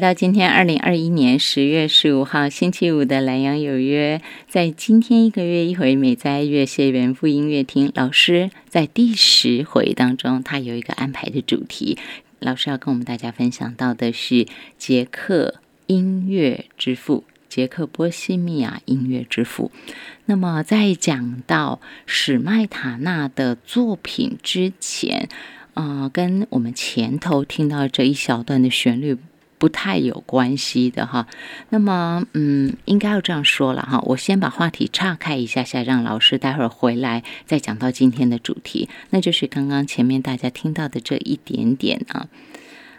到今天二零二一年十月十五号星期五的蓝洋有约。在今天一个月一回美哉月谢元复音乐厅，老师在第十回当中，他有一个安排的主题，老师要跟我们大家分享到的是捷克音乐之父，捷克波西米亚音乐之父。那么在讲到史麦塔纳的作品之前，啊，跟我们前头听到这一小段的旋律。不太有关系的哈，那么嗯，应该要这样说了哈。我先把话题岔开一下下，让老师待会儿回来再讲到今天的主题，那就是刚刚前面大家听到的这一点点啊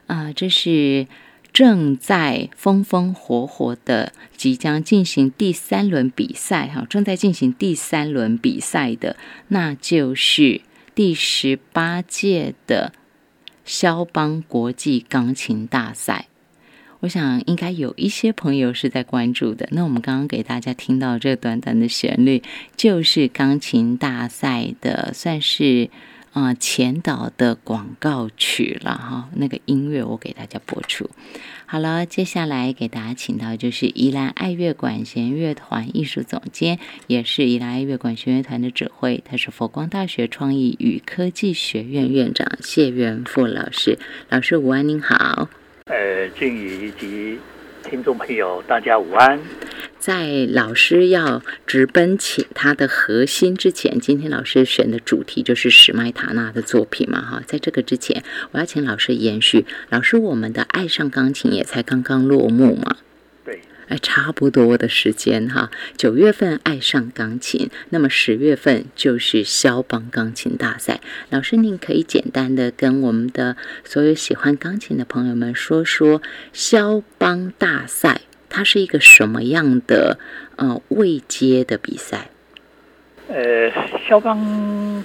啊，这是正在风风火火的即将进行第三轮比赛哈，正在进行第三轮比赛的，那就是第十八届的肖邦国际钢琴大赛。我想应该有一些朋友是在关注的。那我们刚刚给大家听到这短短的旋律，就是钢琴大赛的，算是啊前导的广告曲了哈。那个音乐我给大家播出。好了，接下来给大家请到就是宜兰爱乐管弦乐团艺术总监，也是宜兰爱乐管弦乐团的指挥，他是佛光大学创意与科技学院院长谢元富老师。老师午安，您好。呃，俊宇以及听众朋友，大家午安。在老师要直奔起他的核心之前，今天老师选的主题就是史麦塔纳的作品嘛，哈。在这个之前，我要请老师延续。老师，我们的爱上钢琴也才刚刚落幕嘛。哎，差不多的时间哈。九月份爱上钢琴，那么十月份就是肖邦钢琴大赛。老师，您可以简单的跟我们的所有喜欢钢琴的朋友们说说肖邦大赛，它是一个什么样的呃未接的比赛？呃，肖邦。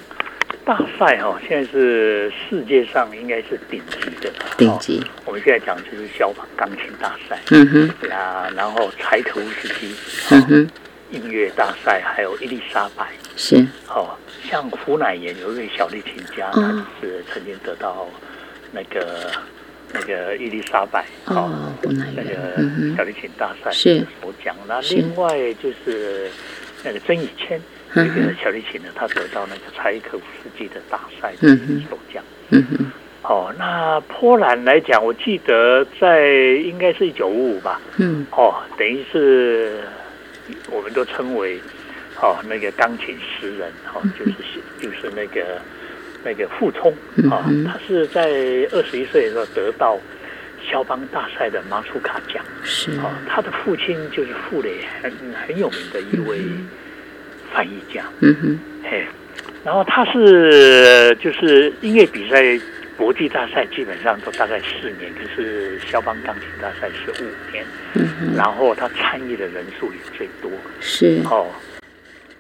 大赛哈，现在是世界上应该是顶级的。顶级。我们现在讲就是消防钢琴大赛。嗯哼。啊，然后柴可夫斯基。嗯哼。音乐大赛，还有伊丽莎白。是。哦，像胡乃岩有一位小提琴家，他是曾经得到那个那个伊丽莎白。哦，胡乃岩。那个小提琴大赛是我讲。那另外就是那个曾以谦。那个小提琴呢，他得到那个柴可夫斯基的大赛的首奖。嗯哼。哦，那波兰来讲，我记得在应该是一九五五吧。嗯。哦，等于是我们都称为哦那个钢琴诗人，哦，就是就是那个那个傅聪啊，他是在二十一岁的时候得到肖邦大赛的马苏卡奖。是。哦，他的父亲就是傅雷，很很有名的一位。翻译家，嗯哼，嘿，然后他是就是音乐比赛国际大赛，基本上都大概四年，可是肖邦钢琴大赛是五年，嗯哼，然后他参与的人数也最多，是。哦，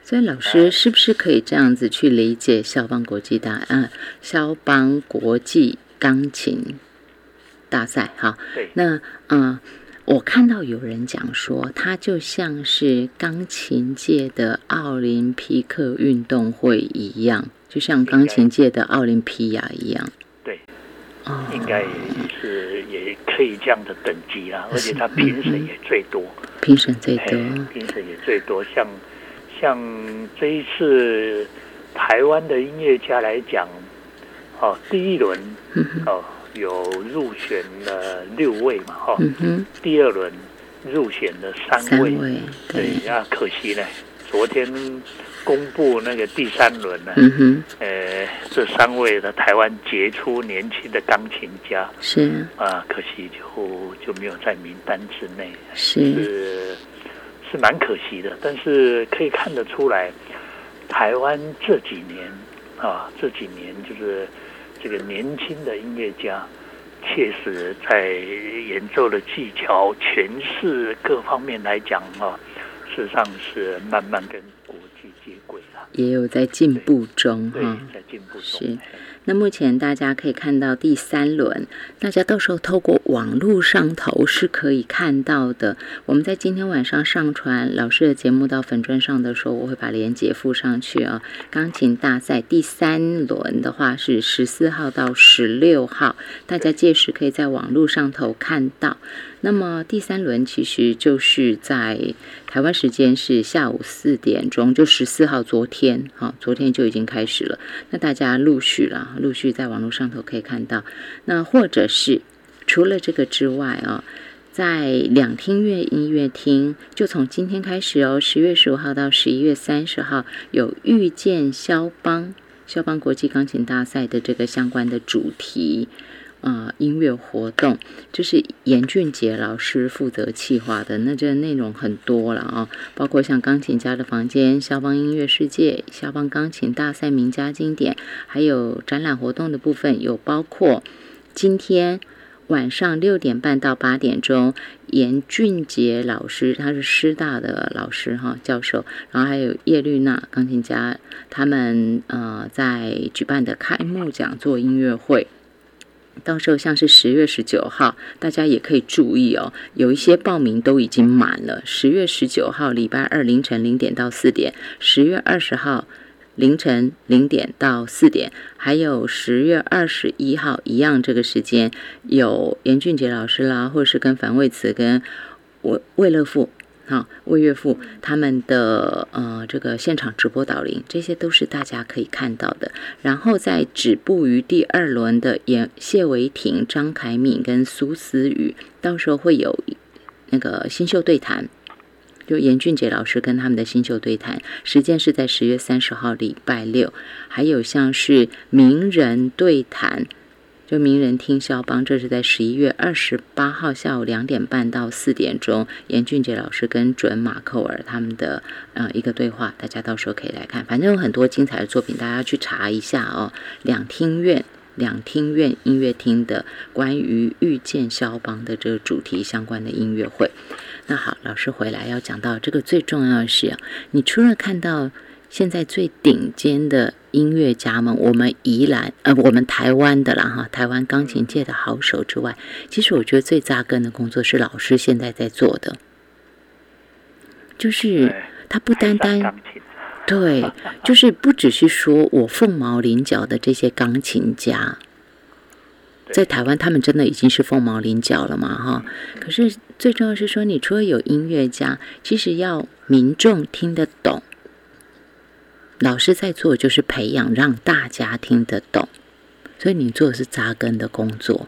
所以老师是不是可以这样子去理解肖邦国际大啊肖邦国际钢琴大赛？哈？对，那嗯。我看到有人讲说，它就像是钢琴界的奥林匹克运动会一样，就像钢琴界的奥林匹亚一样。对，应该是也可以这样的等级啦，而且它评审也最多，评审最多，评审也最多。像像这一次台湾的音乐家来讲，哦，第一轮，哦。有入选了六位嘛，哈，第二轮入选了三位，对。啊，可惜呢，昨天公布那个第三轮呢，呃，这三位的台湾杰出年轻的钢琴家是。啊，可惜就就没有在名单之内，是是蛮可惜的，但是可以看得出来，台湾这几年啊，这几年就是。这个年轻的音乐家，确实在演奏的技巧、诠释各方面来讲啊，事实上是慢慢跟国际接轨了，也有在进步中对哈。，在进步中。那目前大家可以看到第三轮，大家到时候透过网络上头是可以看到的。我们在今天晚上上传老师的节目到粉砖上的时候，我会把链接附上去啊。钢琴大赛第三轮的话是十四号到十六号，大家届时可以在网络上头看到。那么第三轮其实就是在台湾时间是下午四点钟，就十四号昨天，哈、昨天就已经开始了。那大家陆续啦，陆续在网络上头可以看到。那或者是除了这个之外啊，在两厅院音乐厅，就从今天开始哦，十月十五号到十一月三十号有遇见肖邦肖邦国际钢琴大赛的这个相关的主题。呃，音乐活动就是严俊杰老师负责企划的，那这内容很多了啊、包括像钢琴家的房间、肖邦音乐世界、肖邦钢琴大赛名家经典，还有展览活动的部分，有包括今天晚上六点半到八点钟，严俊杰老师，他是师大的老师哈教授，然后还有叶绿娜钢琴家，他们呃在举办的开幕讲座音乐会。到时候像是十月十九号，大家也可以注意哦，有一些报名都已经满了。十月十九号礼拜二凌晨零点到四点，十月二十号凌晨零点到四点，还有十月二十一号一样这个时间，有严俊杰老师啦，或者是跟樊卫慈跟魏魏乐富。好，魏岳父他们的呃这个现场直播导聆，这些都是大家可以看到的。然后在止步于第二轮的严谢维廷、张凯敏跟苏思雨，到时候会有那个新秀对谈，就严俊杰老师跟他们的新秀对谈，时间是在十月三十号礼拜六。还有像是名人对谈。就名人听肖邦，这是在十一月二十八号下午两点半到四点钟，严俊杰老师跟准马寇尔他们的呃一个对话，大家到时候可以来看。反正有很多精彩的作品，大家去查一下哦。两厅院两厅院音乐厅的关于遇见肖邦的这个主题相关的音乐会。那好，老师回来要讲到这个最重要的是，你除了看到现在最顶尖的音乐家们，我们宜兰呃，我们台湾的啦哈，台湾钢琴界的好手之外，其实我觉得最扎根的工作是老师现在在做的，就是他不单单对，就是不只是说我凤毛麟角的这些钢琴家，在台湾他们真的已经是凤毛麟角了嘛哈。可是最重要是说，你除了有音乐家，其实要民众听得懂。老师在做就是培养让大家听得懂，所以你做的是扎根的工作。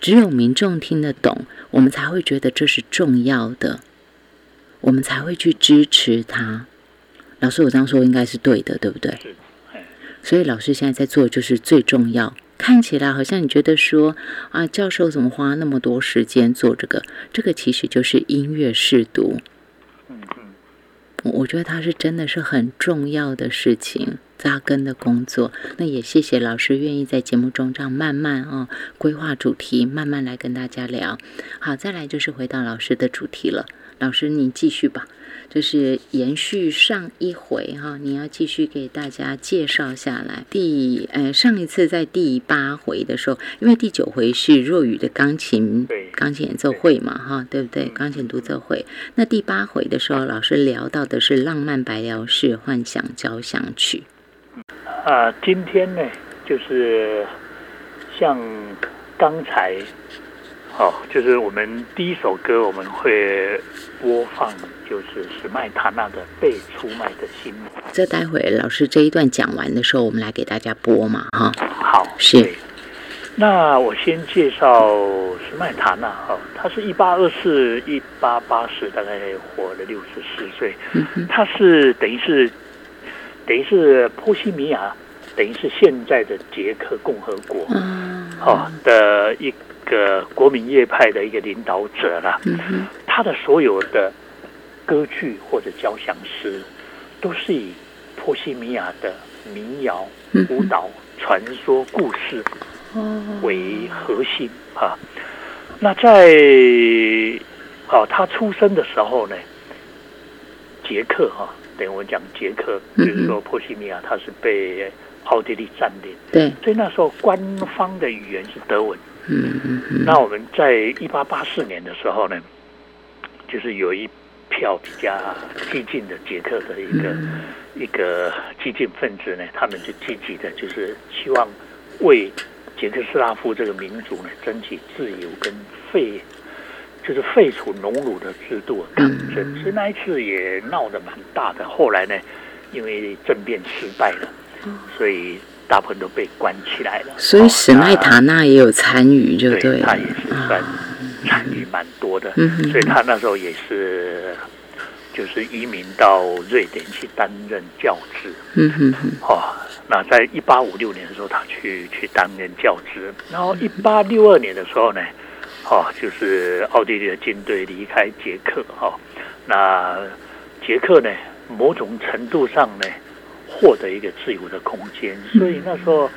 只有民众听得懂，我们才会觉得这是重要的，我们才会去支持他。老师，我这样说应该是对的，对不对？所以老师现在在做的就是最重要。看起来好像你觉得说啊，教授怎么花那么多时间做这个？这个其实就是音乐试读。我我觉得它是真的是很重要的事情，扎根的工作。那也谢谢老师愿意在节目中这样慢慢哦规划主题，慢慢来跟大家聊。好，再来就是回到老师的主题了。老师，您继续吧，就是延续上一回哈，你要继续给大家介绍下来。第呃上一次在第八回的时候，因为第九回是若雨的钢琴对钢琴演奏会嘛哈，对不对？钢琴独奏会。那第八回的时候，老师聊到的是浪漫白辽式幻想交响曲。啊，今天呢，就是像刚才，哦，就是我们第一首歌我们会播放，就是史麦塔纳的《被出卖的心》。这待会老师这一段讲完的时候，我们来给大家播嘛哈。好，是对。那我先介绍史麦塔纳哈，他是一八二四一八八四，大概活了六十四岁。嗯哼，他是等于是等于是波西米亚，等于是现在的捷克共和国啊，哦的一个国民乐派的一个领导者啦。嗯，他的所有的歌剧或者交响诗，都是以波西米亚的民谣、嗯舞蹈、传说、故事哦，为核心啊。那在哦，他出生的时候呢，捷克哈、等于我讲捷克，比如说波西米亚，它是被奥地利占领，对，所以那时候官方的语言是德文。嗯嗯嗯，那我们在一八八四年的时候呢，就是有一票比较激进的捷克的一个、嗯。一个激进分子呢，他们就积极的，就是希望为捷克斯拉夫这个民族呢争取自由跟废，就是废除农奴的制度的抗争。嗯所以那一次也闹得蛮大的。后来呢，因为政变失败了，所以大部分都被关起来了。哦所以哦史麦塔纳也有参与，就对，了他也是算啊参与蛮多的，嗯所以他那时候也是就是移民到瑞典去担任教职。嗯哼哼，哦，那在一八五六年的时候，他去去担任教职，然后一八六二年的时候呢，哦，就是奥地利的军队离开捷克，哦，那捷克呢，某种程度上呢，获得一个自由的空间，所以那时候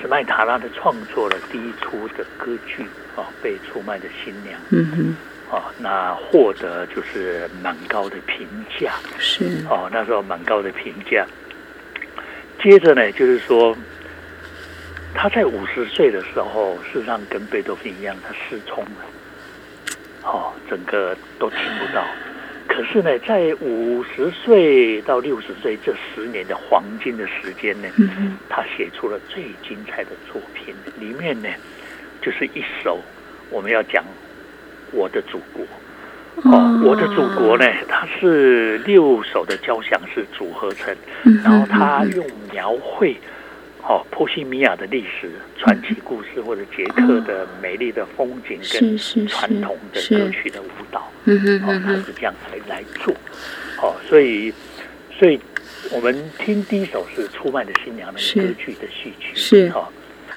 史麦塔拉的创作了第一出的歌剧，哦，被出卖的新娘，嗯哼，哦，那获得就是蛮高的评价，是，哦，那时候蛮高的评价。接着呢，就是说，他在五十岁的时候，事实上跟贝多芬一样，他失聪了，哦，整个都听不到。可是呢，在五十岁到六十岁这十年的黄金的时间呢，他写出了最精彩的作品，里面呢，就是一首我们要讲我的祖国。哦，我的祖国呢，它是六首的交响式组合成，嗯然后他用描绘哦波西米亚的历史传奇故事，或者捷克的美丽的风景跟传统的歌曲的舞蹈，哦哼，哼，它是这样来来做，哦，所以所以我们听第一首是《出卖的新娘》那是个歌剧的序曲，是哦，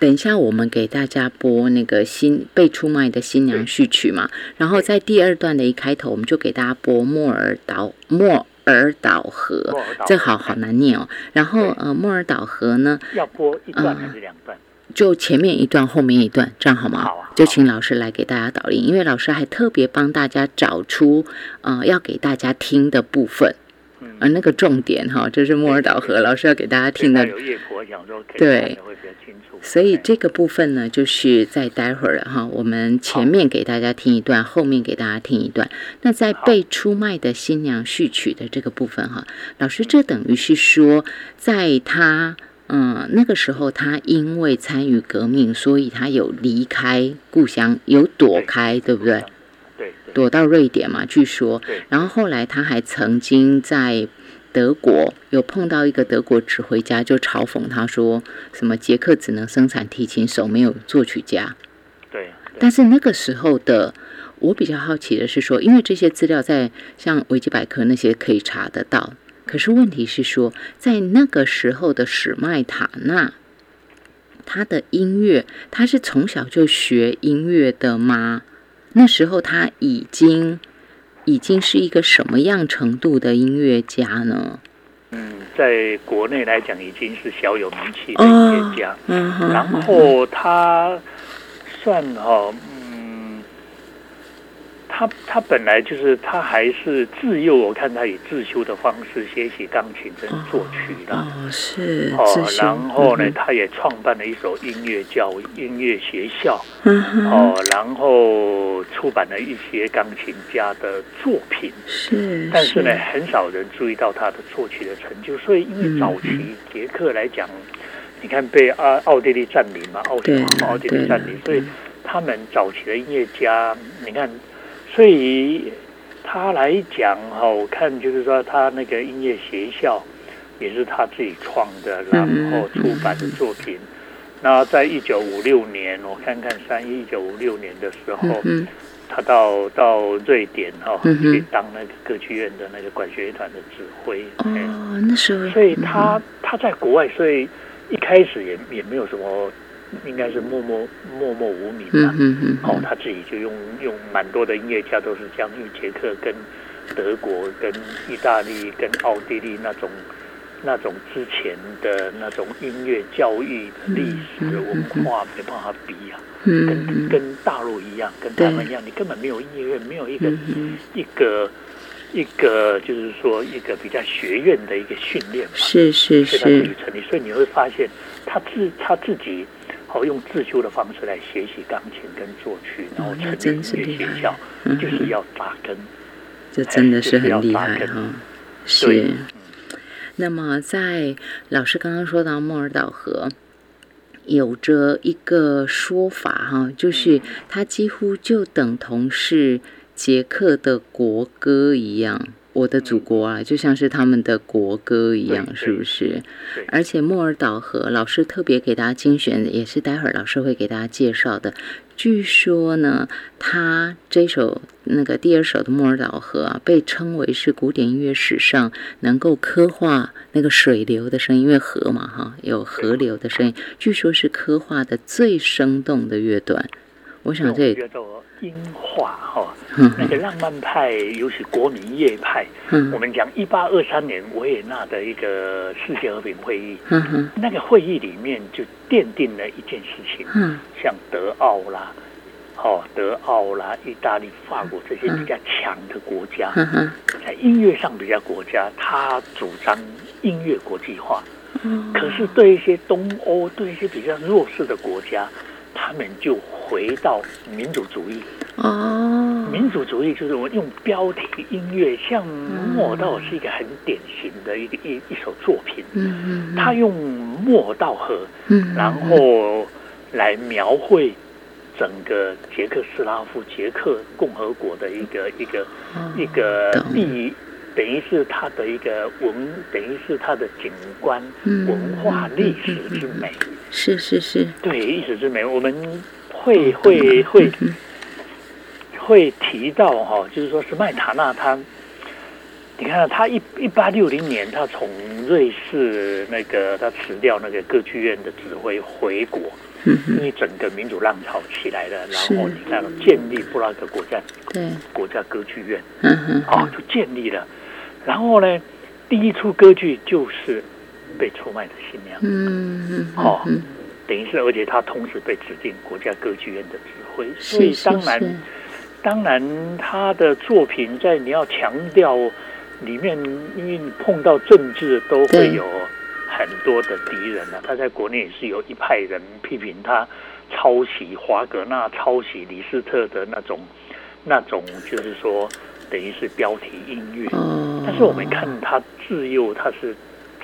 等一下，我们给大家播那个新被出卖的新娘序曲嘛，然后在第二段的一开头，我们就给大家播莫尔岛莫尔岛河这好好难念哦。然后呃，莫尔岛河呢，要播一段嗯还是两段？就前面一段，后面一段，这样好吗？好啊就请老师来给大家导引，因为老师还特别帮大家找出呃要给大家听的部分，嗯而那个重点哈，这是莫尔岛河，老师要给大家听的对。所以哎这个部分呢，就是在待会儿哈，我们前面给大家听一段，后面给大家听一段。那在被出卖的新娘序曲的这个部分哈，老师这等于是说，在他嗯那个时候，他因为参与革命，所以他有离开故乡，有躲开，对不对？躲到瑞典嘛，据说。然后后来他还曾经在德国有碰到一个德国指挥家，就嘲讽他说什么捷克只能生产提琴手，没有作曲家。对对但是那个时候的我比较好奇的是说，因为这些资料在像维基百科那些可以查得到，可是问题是说，在那个时候的史麦塔纳，他的音乐，他是从小就学音乐的吗？那时候他已经已经是一个什么样程度的音乐家呢？嗯，在国内来讲已经是小有名气的音乐家，嗯哼然后他算哈、嗯，他他本来就是他还是自幼，我看他以自修的方式学习钢琴跟作曲的。哦，是哦然后呢，嗯他也创办了一所音乐教音乐学校，嗯哦，然后出版了一些钢琴家的作品，是，但是呢，很少人注意到他的作曲的成就。所以，因为早期嗯捷克来讲，你看被奥奥地利占领嘛，奥对奥地利占领，所以他们早期的音乐家，你看，所以他来讲哈，我看就是说他那个音乐学校也是他自己创的，然后出版的作品。那在一九五六年，我看看三一九五六年的时候，嗯他到到瑞典哈、去当那个歌剧院的那个管弦乐团的指挥。哦，那时候，所以他他在国外，所以一开始也也没有什么，应该是默默默默无名嗯吧。哼哼哦，他自己就用用蛮多的音乐家都是这样，因为捷克跟德国、跟意大利、跟奥地利那种那种之前的那种音乐教育的历史嗯嗯文化没办法比啊，嗯跟嗯。跟大陆一样，跟对台湾一样，你根本没有音乐院，没有一个一个一一个就是说一个比较学院的一个训练嘛，是是所以他自己是，成立，所以你会发现他自他自己好用自修的方式来学习钢琴跟作曲，然后哦那成真是立音厉害乐学校，嗯就是要扎根。这真的是很厉害哈。对是。那么，在老师刚刚说到莫尔岛河，有着一个说法哈，就是它几乎就等同是捷克的国歌一样。我的祖国啊，就像是他们的国歌一样，是不是？而且莫尔岛河，老师特别给大家精选的，也是待会儿老师会给大家介绍的。据说呢，他这首那个第二首的莫尔岛河啊，被称为是古典音乐史上能够刻画那个水流的声音，因为河嘛哈，有河流的声音，据说是刻画的最生动的乐段。我想这也叫做音画哈，嗯。那个浪漫派，尤其国民乐派，我嗯们讲一八二三年维也纳的一个世界和平会议，那个会议里面就奠定了一件事情，哼像德奥啦，哦，德奥啦、意大利、法国这些比较强的国家，在音乐上比较国家，他主张音乐国际化。可是对一些东欧、对一些比较弱势的国家，他们就回到民主主义。哦，民主主义就是我用标题音乐，像莫道是一个很典型的一个一一首作品，嗯嗯他用莫道河，嗯，然后来描绘整个捷克斯拉夫捷克共和国的一个一个一个地，等于是它的一个文，等于是它的景观、嗯文化、历史之美。是是是，对，一直之美，我们会会会嗯会提到哈、就是说是麦塔纳他，你看他一一八六零年，他从瑞士那个他辞掉那个歌剧院的指挥回国，嗯因为整个民主浪潮起来了，然后你看建立布拉格国家对，国家歌剧院，哦，就建立了，然后呢，第一出歌剧就是被出卖的新娘。嗯嗯哦嗯，等于是，而且他同时被指定国家歌剧院的指挥，所以当然，是是，当然他的作品在你要强调里面，因为碰到政治都会有很多的敌人啊。他在国内也是有一派人批评他抄袭华格纳、抄袭李斯特的那种那种，就是说等于是标题音乐。哦，但是我们看他自幼他是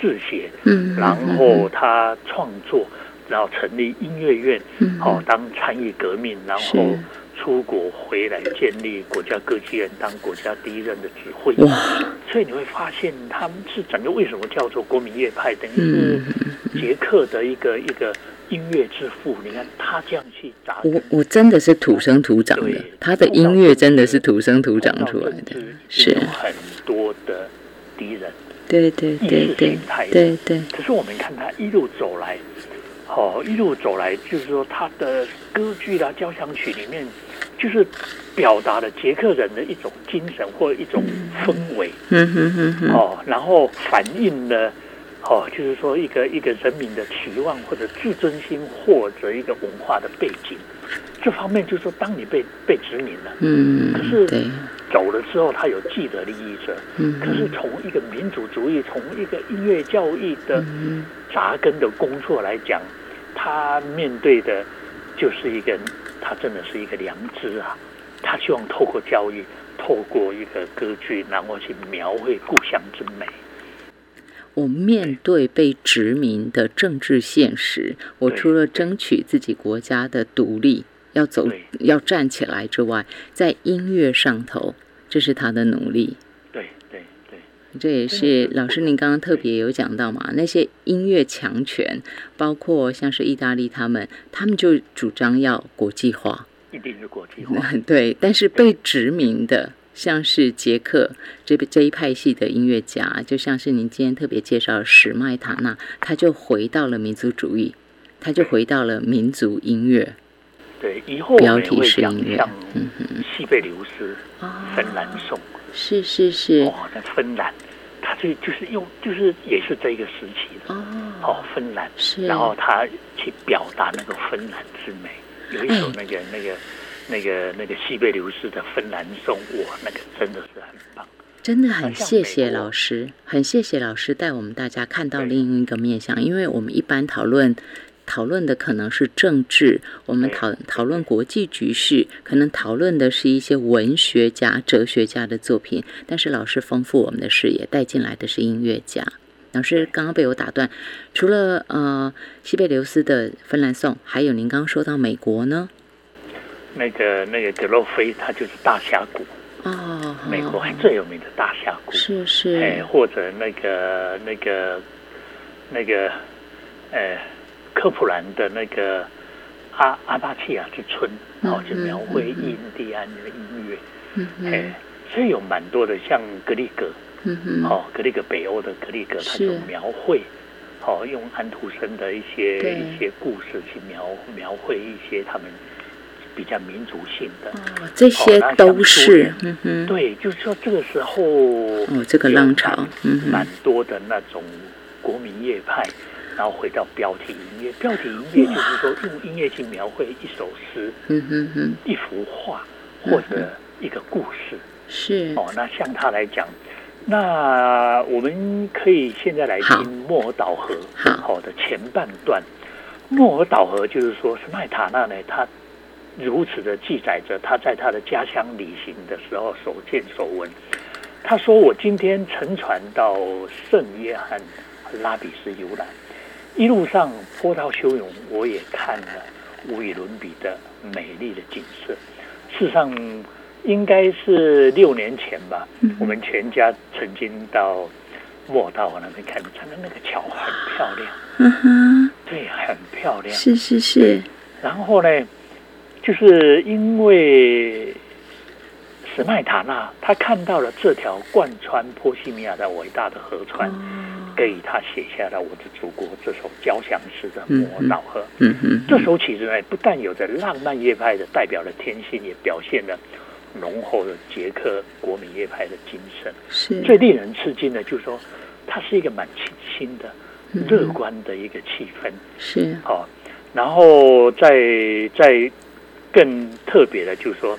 自写，嗯，嗯，然后他创作，然后成立音乐院，嗯，好、当参与革命，然后出国回来建立国家歌剧院，当国家第一任的指挥。哇，所以你会发现，他们是整个为什么叫做国民乐派，等于捷克的一个一个音乐之父。你看他这样去砸我我真的是土生土长的，他的音乐真的是土生土长出来的是有，很多的敌人。对对对对形态的对对，可是我们看他一路走来，哦，一路走来，就是说他的歌剧啦、交响曲里面，就是表达了捷克人的一种精神或一种氛围，嗯哼哼哼，哦，然后反映了。哦，就是说一个一个人民的期望或者自尊心，或者一个文化的背景，这方面就是说，当你被被殖民了，嗯可是，对，走了之后，他有既得利益者，嗯可是从一个民主主义，从一个音乐教育的嗯扎根的工作来讲，他面对的就是一个，他真的是一个良知啊。他希望透过教育，透过一个歌剧，然后去描绘故乡之美。我面对被殖民的政治现实，我除了争取自己国家的独立，要走要站起来之外，在音乐上头，这是他的努力。对对对，这也是老师您刚刚特别有讲到嘛，那些音乐强权，包括像是意大利他们，他们就主张要国际化，一定是国际化。对，但是被殖民的，像是捷克这这一派系的音乐家，就像是您今天特别介绍史麦塔纳，他就回到了民族主义，他就回到了民族音乐。对，以后我标题们也会式音乐嗯西贝流斯、哦芬兰颂。是是是，哦，那芬兰，他这就是用，就是也是这一个时期的哦，哦，芬兰，是，然后他去表达那个芬兰之美，有一首哎。那个、那个那个那个西贝流斯的芬兰颂，哇，那个真的是很棒。真的很谢谢老师，很谢谢老师带我们大家看到另一个面向，因为我们一般讨论。讨论的可能是政治，我们讨讨论国际局势，可能讨论的是一些文学家、哲学家的作品。但是老师丰富我们的视野，带进来的是音乐家。老师刚刚被我打断，除了呃西贝流斯的《芬兰颂》，还有您刚刚说到美国呢？那个那个格洛菲，他就是大峡谷，哦，美国还最有名的大峡谷。是哎，是，或者那个那个那个，呃，科普兰的那个阿阿巴契亚之春，哦，就嗯描绘印第安的音乐，嗯哎，，所以有蛮多的，像格里格，嗯哼，哦，格里格北欧的格里格，他是就描绘，哦，用安徒生的一些一些故事去描描绘一些他们比较民族性的。哦，这些都是联，嗯哼，对，就是说这个时候哦，这个浪潮蛮，嗯哼。蛮，多的那种国民乐派，然后回到标题音乐。标题音乐就是说用音乐去描绘一首诗、一幅画或者一个故事。是，哦，那像他来讲，那我们可以现在来听莫尔岛河好好的前半段。莫尔岛河就是说，是麦塔纳呢，他如此的记载着他在他的家乡旅行的时候所见所闻。他说：“我今天乘船到圣约翰拉比斯游览，一路上波涛汹涌，我也看了无与伦比的美丽的景色。事实上，应该是六年前吧，嗯。我们全家曾经到莫道那边看，真的那个桥很漂亮，嗯哼，对，很漂亮。是是是，然后呢，就是因为史麦塔纳他看到了这条贯穿波西米亚的伟大的河川，哦，给他写下了《我的祖国》这首交响诗的《摩尔岛河》。嗯哼，这首曲子呢，不但有着浪漫乐派的代表的天性，也表现了浓厚的捷克国民乐派的精神。是，最令人吃惊的就是说，它是一个蛮清新的、嗯乐观的一个气氛。是，好、然后再再更特别的，就是说，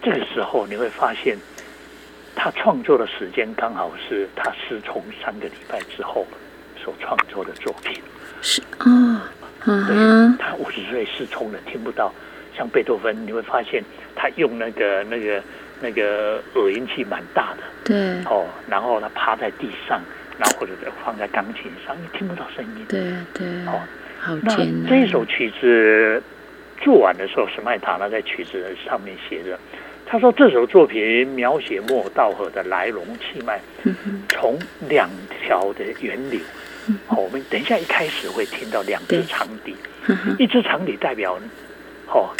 这个时候你会发现，他创作的时间刚好是他失聪三个礼拜之后所创作的作品。是哦，嗯他五十岁失聪了，听不到。像贝多芬，你会发现他用那个那个那个耳音器蛮大的对哦，然后他趴在地上，然后或者放在钢琴上，你听不到声音。对对，哦，好那，这一首曲子做完的时候，史麦塔纳在曲子上面写着，他说这首作品描写莫道河的来龙去脉，从两条的源流。嗯好，我们等一下一开始会听到两对支长笛，一只长笛代表，哦，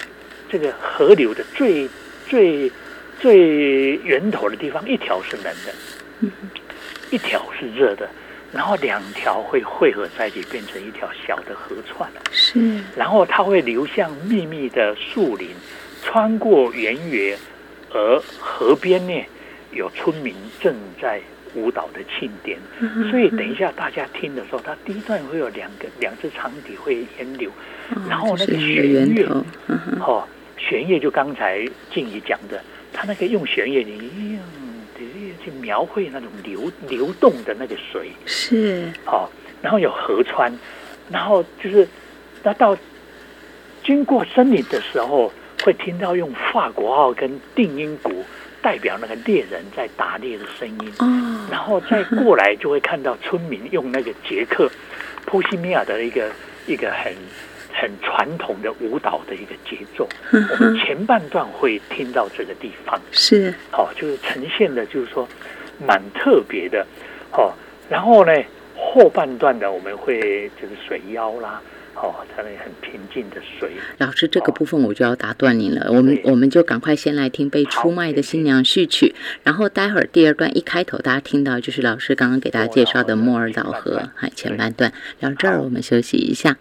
这个河流的最最最源头的地方，一条是冷的，一条是热的，然后两条会汇合在一起，变成一条小的河串。是，然后它会流向密密的树林，穿过原野，而河边呢有村民正在舞蹈的庆典。所以等一下大家听的时候，它第一段会有两个两只长笛会沿流，哦然后那个弦乐哦，弦乐就刚才静怡讲的，他那个用弦乐你用去描绘那种流流动的那个水，是，哦，然后有河川，然后就是那到经过森林的时候，会听到用法国号跟定音鼓代表那个猎人在打猎的声音，哦，然后再过来就会看到村民用那个捷克波西米亚的一个一个很很传统的舞蹈的一个节奏。嗯我们，前半段会听到这个地方。是，哦，就是呈现的，就是说蛮特别的，哦，然后呢，后半段呢我们会就是水妖啦，哦，它那很平静的水，老师，这个部分我就要打断您了，我们我们就赶快先来听被出卖的新娘序曲，然后待会儿第二段一开头大家听到就是老师刚刚给大家介绍的莫尔岛河，还前半段，然后这儿我们休息一下。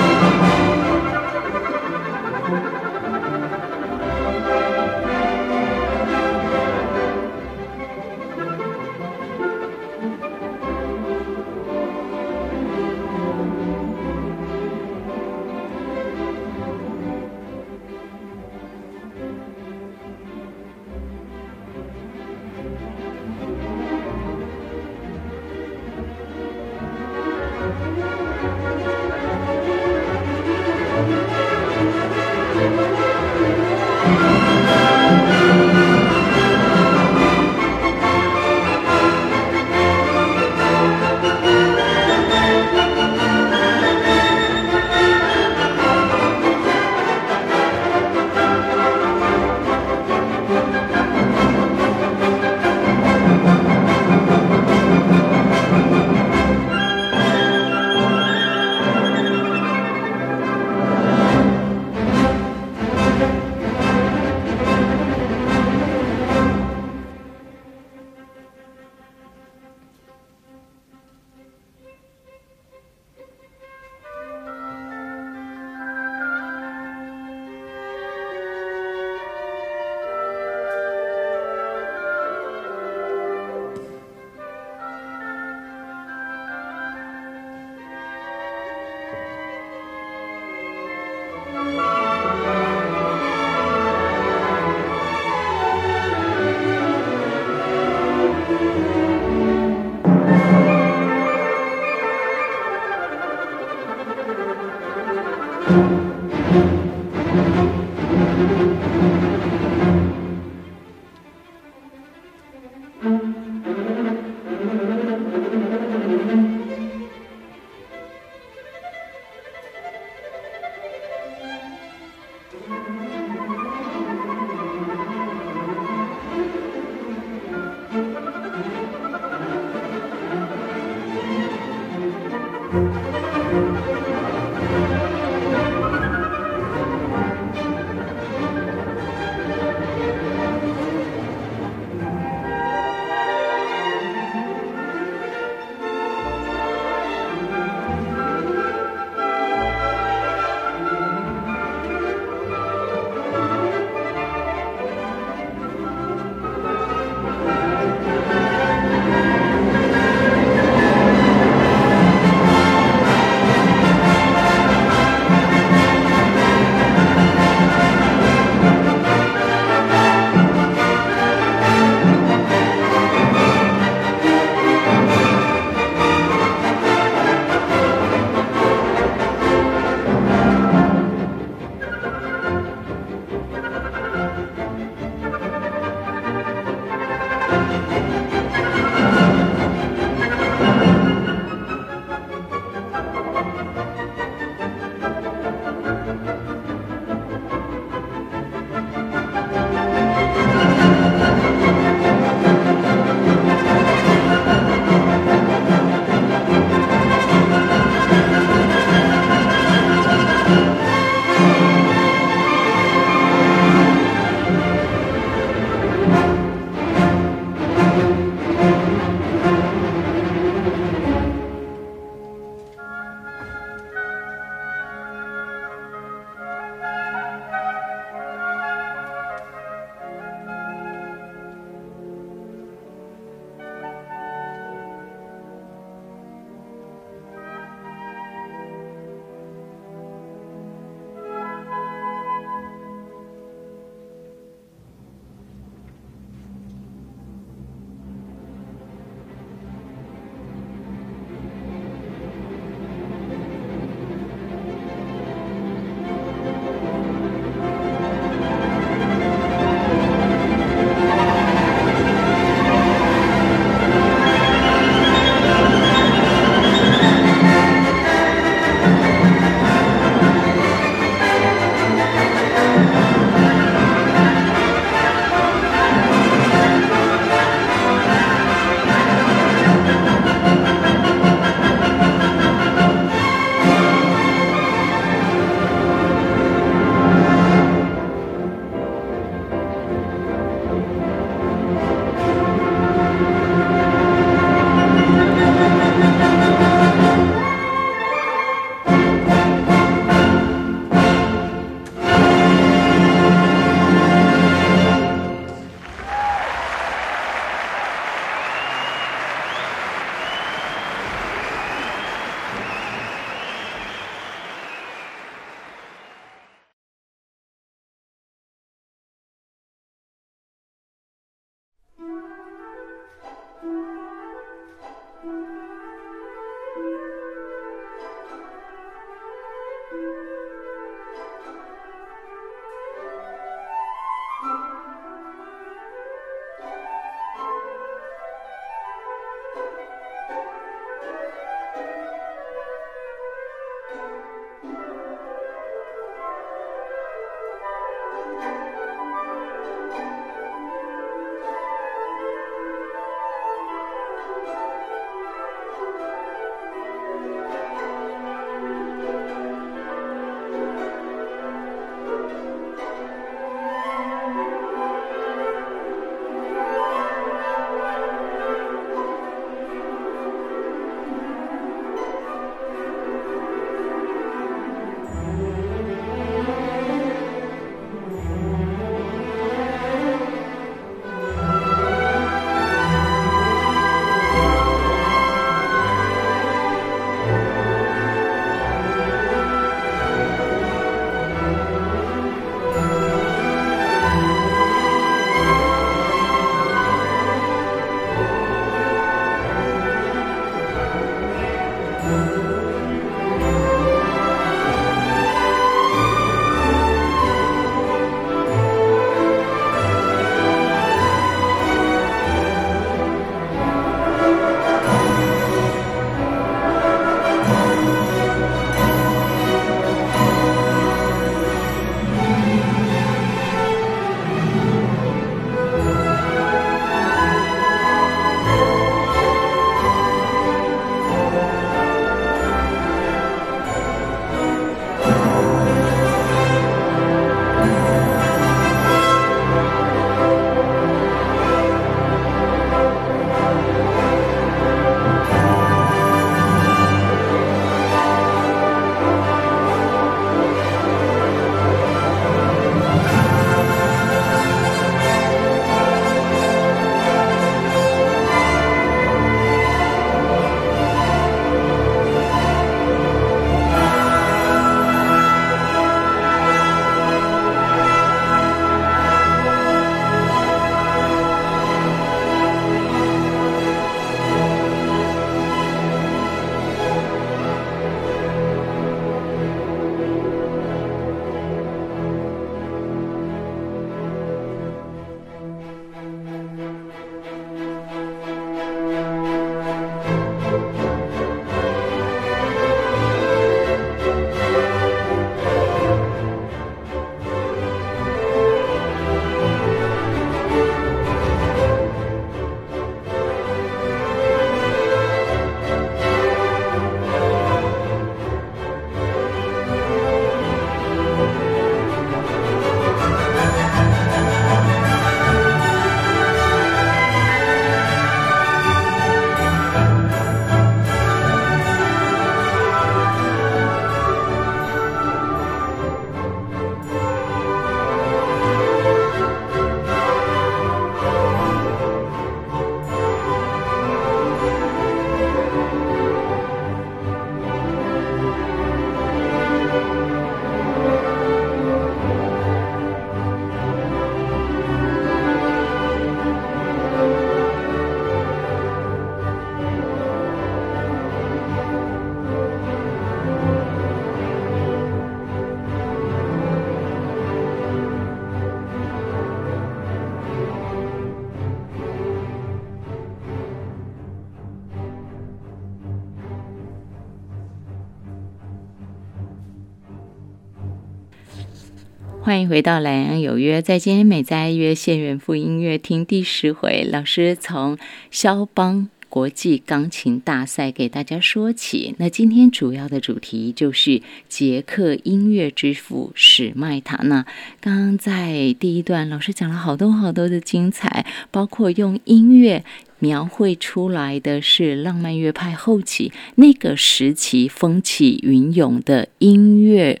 欢迎回到《莱阳有约》。在今天美在约现元富音乐厅第十回，老师从肖邦国际钢琴大赛给大家说起。那今天主要的主题就是捷克音乐之父史麦塔纳。刚刚在第一段，老师讲了好多好多的精彩，包括用音乐描绘出来的是浪漫乐派后期那个时期风起云涌的音乐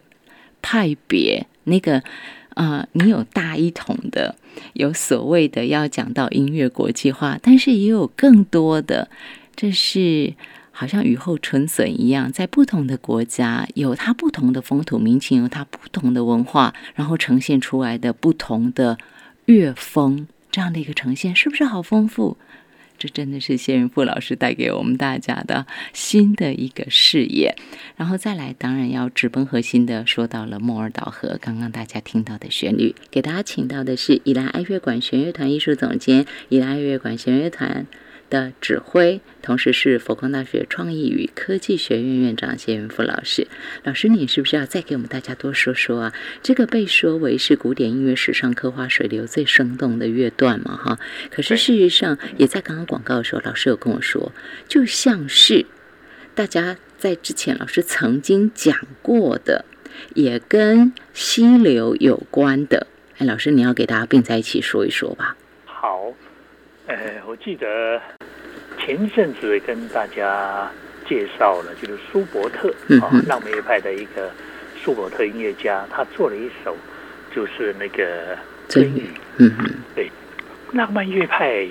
派别。那个，呃，你有大一统的，有所谓的要讲到音乐国际化，但是也有更多的，这是好像雨后春笋一样，在不同的国家有它不同的风土民情，有它不同的文化，然后呈现出来的不同的乐风，这样的一个呈现，是不是好丰富？这真的是谢云富老师带给我们大家的新的一个视野，然后再来，当然要直奔核心的，说到了莫尔岛河，刚刚大家听到的旋律，给大家请到的是伊拉爱乐管弦乐团艺术总监，伊拉爱乐管弦乐团。的指挥，同时是佛光大学创意与科技学院院长谢云富老师。老师，你是不是要再给我们大家多说说啊？这个被说为是古典音乐史上刻画水流最生动的乐段嘛？哈，可是事实上，也在刚刚广告的时候，老师有跟我说，就像是大家在之前老师曾经讲过的，也跟溪流有关的。哎，老师，你要给大家并在一起说一说吧。好，呃，我记得。前一阵子跟大家介绍了，就是舒伯特啊，浪漫乐派的一个舒伯特音乐家，他做了一首，就是那个《真语》。嗯对，浪漫乐派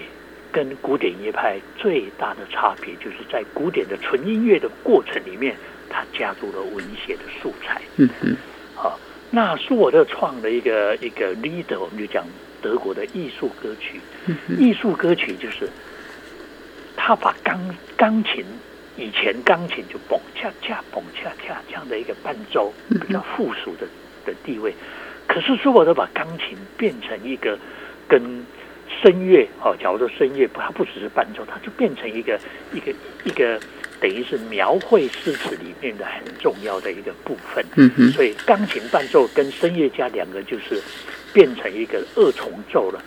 跟古典乐派最大的差别，就是在古典的纯音乐的过程里面，他加入了文学的素材。嗯嗯。好，那舒伯特创的一个一个 leader，我们就讲德国的艺术歌曲。艺术歌曲就是。他把钢钢琴以前钢琴就嘣恰恰嘣恰恰这样的一个伴奏比较附属的的地位，可是舒伯特把钢琴变成一个跟声乐哦，假如说声乐不，它不只是伴奏，它就变成一个一个一个等于是描绘诗词里面的很重要的一个部分。嗯哼，所以钢琴伴奏跟声乐家两个就是变成一个二重奏了。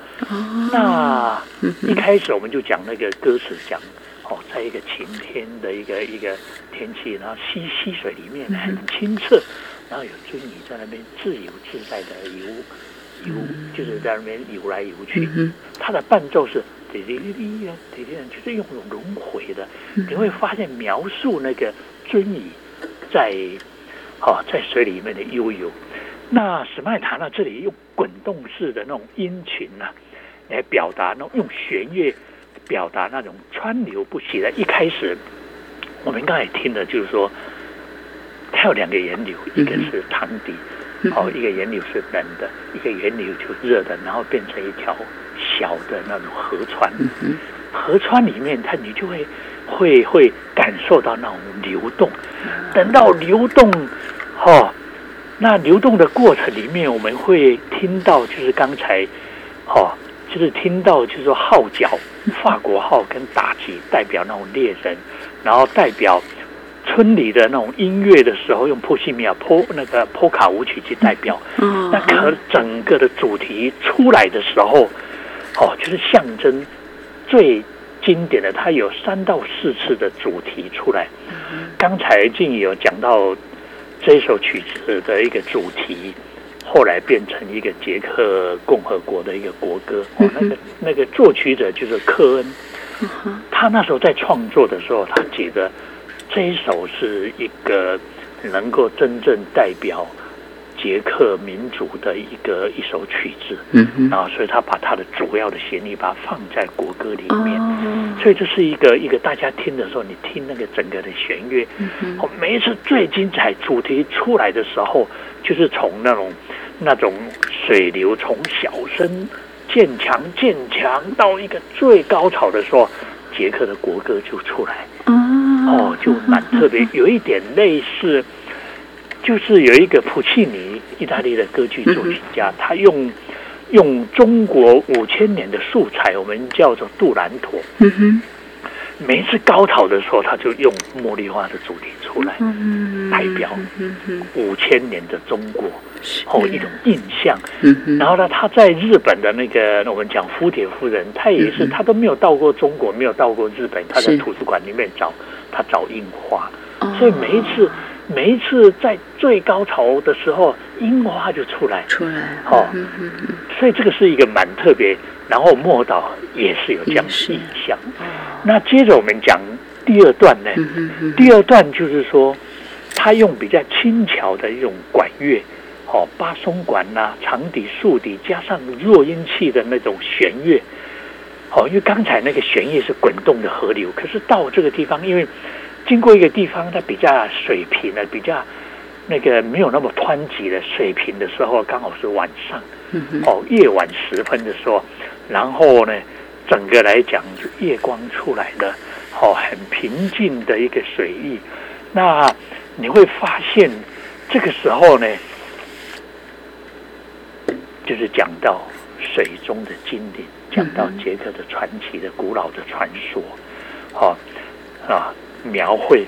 那一开始我们就讲那个歌词，讲哦，在一个晴天的一个一个天气，然后溪溪水里面很清澈，然后有鳟鱼在那边自由自在的游游，就是在那边游来游去。它的伴奏是滴滴滴滴滴滴，就是用轮回的。你会发现描述那个鳟鱼在哦在水里面的悠游。那史麦塔呢？这里用滚动式的那种音群呢？来表达那种用弦乐表达那种川流不息的。一开始我们刚才听的就是说，它有两个源流，一个是汤底，哦，一个源流是冷的，一个源流就热的，然后变成一条小的那种河川。河川里面，它你就会会会感受到那种流动。等到流动，哦，那流动的过程里面，我们会听到就是刚才，哦。就是听到，就是说号角，法国号跟打击代表那种猎人，然后代表村里的那种音乐的时候，用波西米亚波那个波卡舞曲去代表。那可整个的主题出来的时候，哦，就是象征最经典的，它有三到四次的主题出来。刚才静怡有讲到这首曲子的一个主题。后来变成一个捷克共和国的一个国歌，哦，那个那个作曲者就是科恩，他那时候在创作的时候，他觉得这一首是一个能够真正代表捷克民族的一个一首曲子，嗯然后所以他把他的主要的旋律把它放在国歌里面，所以这是一个一个大家听的时候，你听那个整个的弦乐，哦，每一次最精彩主题出来的时候，就是从那种。那种水流从小声渐强渐强到一个最高潮的时候，捷克的国歌就出来。哦，就蛮特别，有一点类似，就是有一个普契尼，意大利的歌剧作曲家，他用用中国五千年的素材，我们叫做杜兰妥，每一次高潮的时候，他就用茉莉花的主题出来，代表五千年的中国哦一种印象。然后呢，他在日本的那个我们讲福铁夫人，他也是他都没有到过中国，没有到过日本，他在图书馆里面找他找印花，所以每一次每一次在最高潮的时候，樱花就出来出来哦，所以这个是一个蛮特别。然后莫岛也是有这样的印象。那接着我们讲第二段呢？第二段就是说，他用比较轻巧的一种管乐，哦，巴松管呐，长笛、竖笛，加上弱音器的那种弦乐。哦，因为刚才那个弦乐是滚动的河流，可是到这个地方，因为经过一个地方，它比较水平的，比较那个没有那么湍急的水平的时候，刚好是晚上，哦，夜晚时分的时候。然后呢，整个来讲就，夜光出来的，哦，很平静的一个水域。那你会发现，这个时候呢，就是讲到水中的精灵，讲到杰克的传奇的古老的传说，好啊，描绘。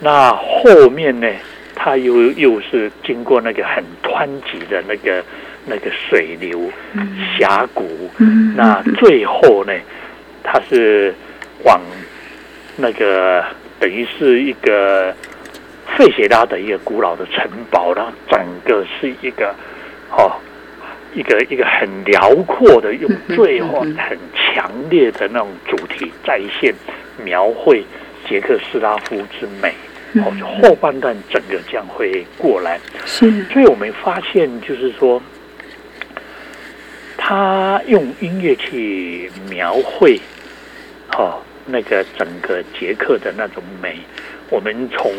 那后面呢，它又又是经过那个很湍急的那个。那个水流峡谷，那最后呢，它是往那个等于是一个费雪拉的一个古老的城堡，然后整个是一个哦，一个一个很辽阔的，用最后很强烈的那种主题再现描绘捷克斯拉夫之美，哦，后半段整个将会过来，是，所以我们发现就是说。他用音乐去描绘，哦，那个整个捷克的那种美。我们从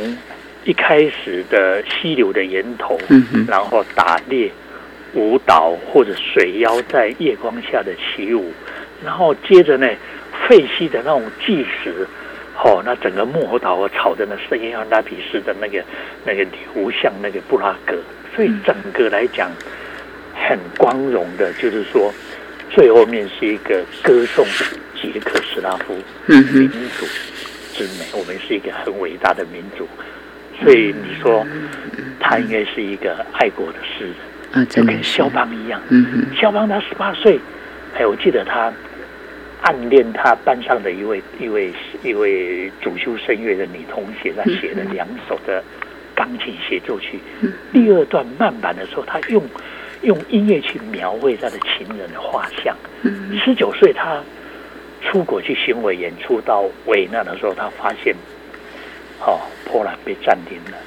一开始的溪流的源头，然后打猎、舞蹈或者水妖在夜光下的起舞，然后接着呢，废墟的那种计时，哦，那整个木偶岛和吵的那声音，像拉比斯的那个那个流向那个布拉格，所以整个来讲。很光荣的，就是说，最后面是一个歌颂捷克斯拉夫民族之美。我们是一个很伟大的民族，所以你说他应该是一个爱国的诗人啊，就跟肖邦一样。嗯肖邦他十八岁，哎，我记得他暗恋他班上的一位一位一位主修声乐的女同学，他写了两首的钢琴协奏曲。第二段慢板的时候，他用。用音乐去描绘他的情人的画像。十九岁，他出国去巡回演出，到维纳的时候，他发现，哦，波兰被占领了。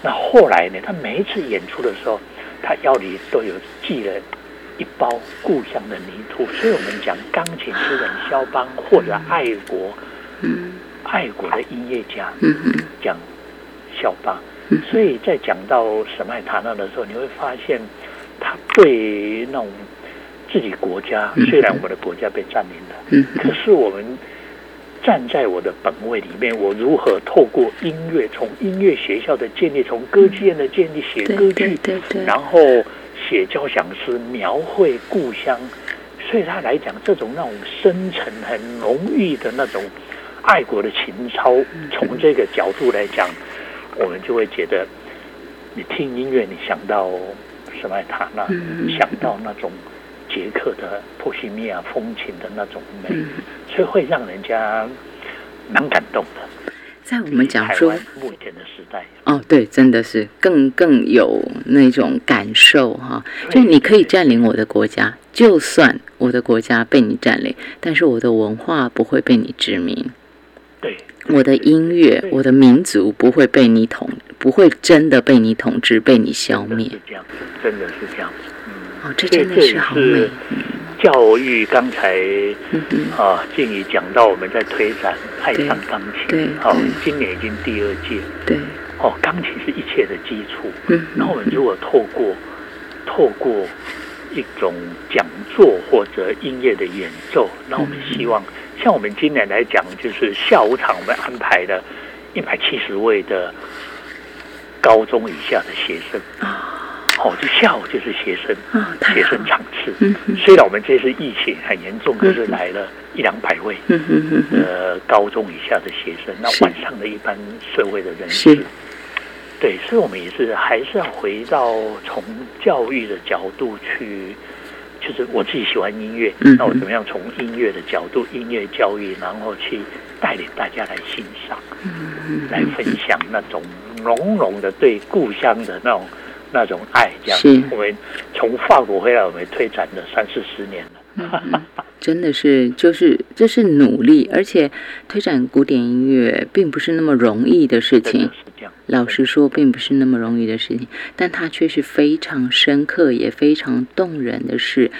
那后来呢？他每一次演出的时候，他腰里都有系了一包故乡的泥土。所以我们讲钢琴诗人肖邦，或者爱国，爱国的音乐家，讲肖邦。所以在讲到什麦塔纳的时候，你会发现。他对那种自己国家，虽然我的国家被占领了，可是我们站在我的本位里面，我如何透过音乐，从音乐学校的建立，从歌剧院的建立，写歌剧，然后写交响诗，描绘故乡。所以他来讲，这种那种深沉、很浓郁的那种爱国的情操，从这个角度来讲，我们就会觉得，你听音乐，你想到。什么塔那想到那种捷克的波西米亚风情的那种美，所以会让人家蛮感动的。在我们讲说目前的时代，哦，对，真的是更更有那种感受哈。就你可以占领我的国家，就算我的国家被你占领，但是我的文化不会被你殖民。对，我的音乐，我的民族不会被你统。不会真的被你统治，被你消灭。是这样，真的是这样。嗯，哦，这真的是好美。教育刚才啊，静怡讲到我们在推展爱上钢琴。对，好，今年已经第二届。对，哦，钢琴是一切的基础。嗯，那我们如果透过透过一种讲座或者音乐的演奏，那我们希望像我们今年来讲，就是下午场我们安排了一百七十位的。高中以下的学生啊，哦，就下午就是学生，学生场次。虽然我们这次疫情很严重，可是来了一两百位，嗯哼哼哼，呃，高中以下的学生，那晚上的一般社会的人士，对，所以我们也是还是要回到从教育的角度去，就是我自己喜欢音乐，那我怎么样从音乐的角度，音乐教育，然后去带领大家来欣赏，嗯。来分享那种浓浓的对故乡的那种那种爱，这样是。我们从法国回来，我们推展了三四十年了。真的是，就是这是努力，而且推展古典音乐并不是那么容易的事情。老实说，并不是那么容易的事情，但它却是非常深刻也非常动人的事。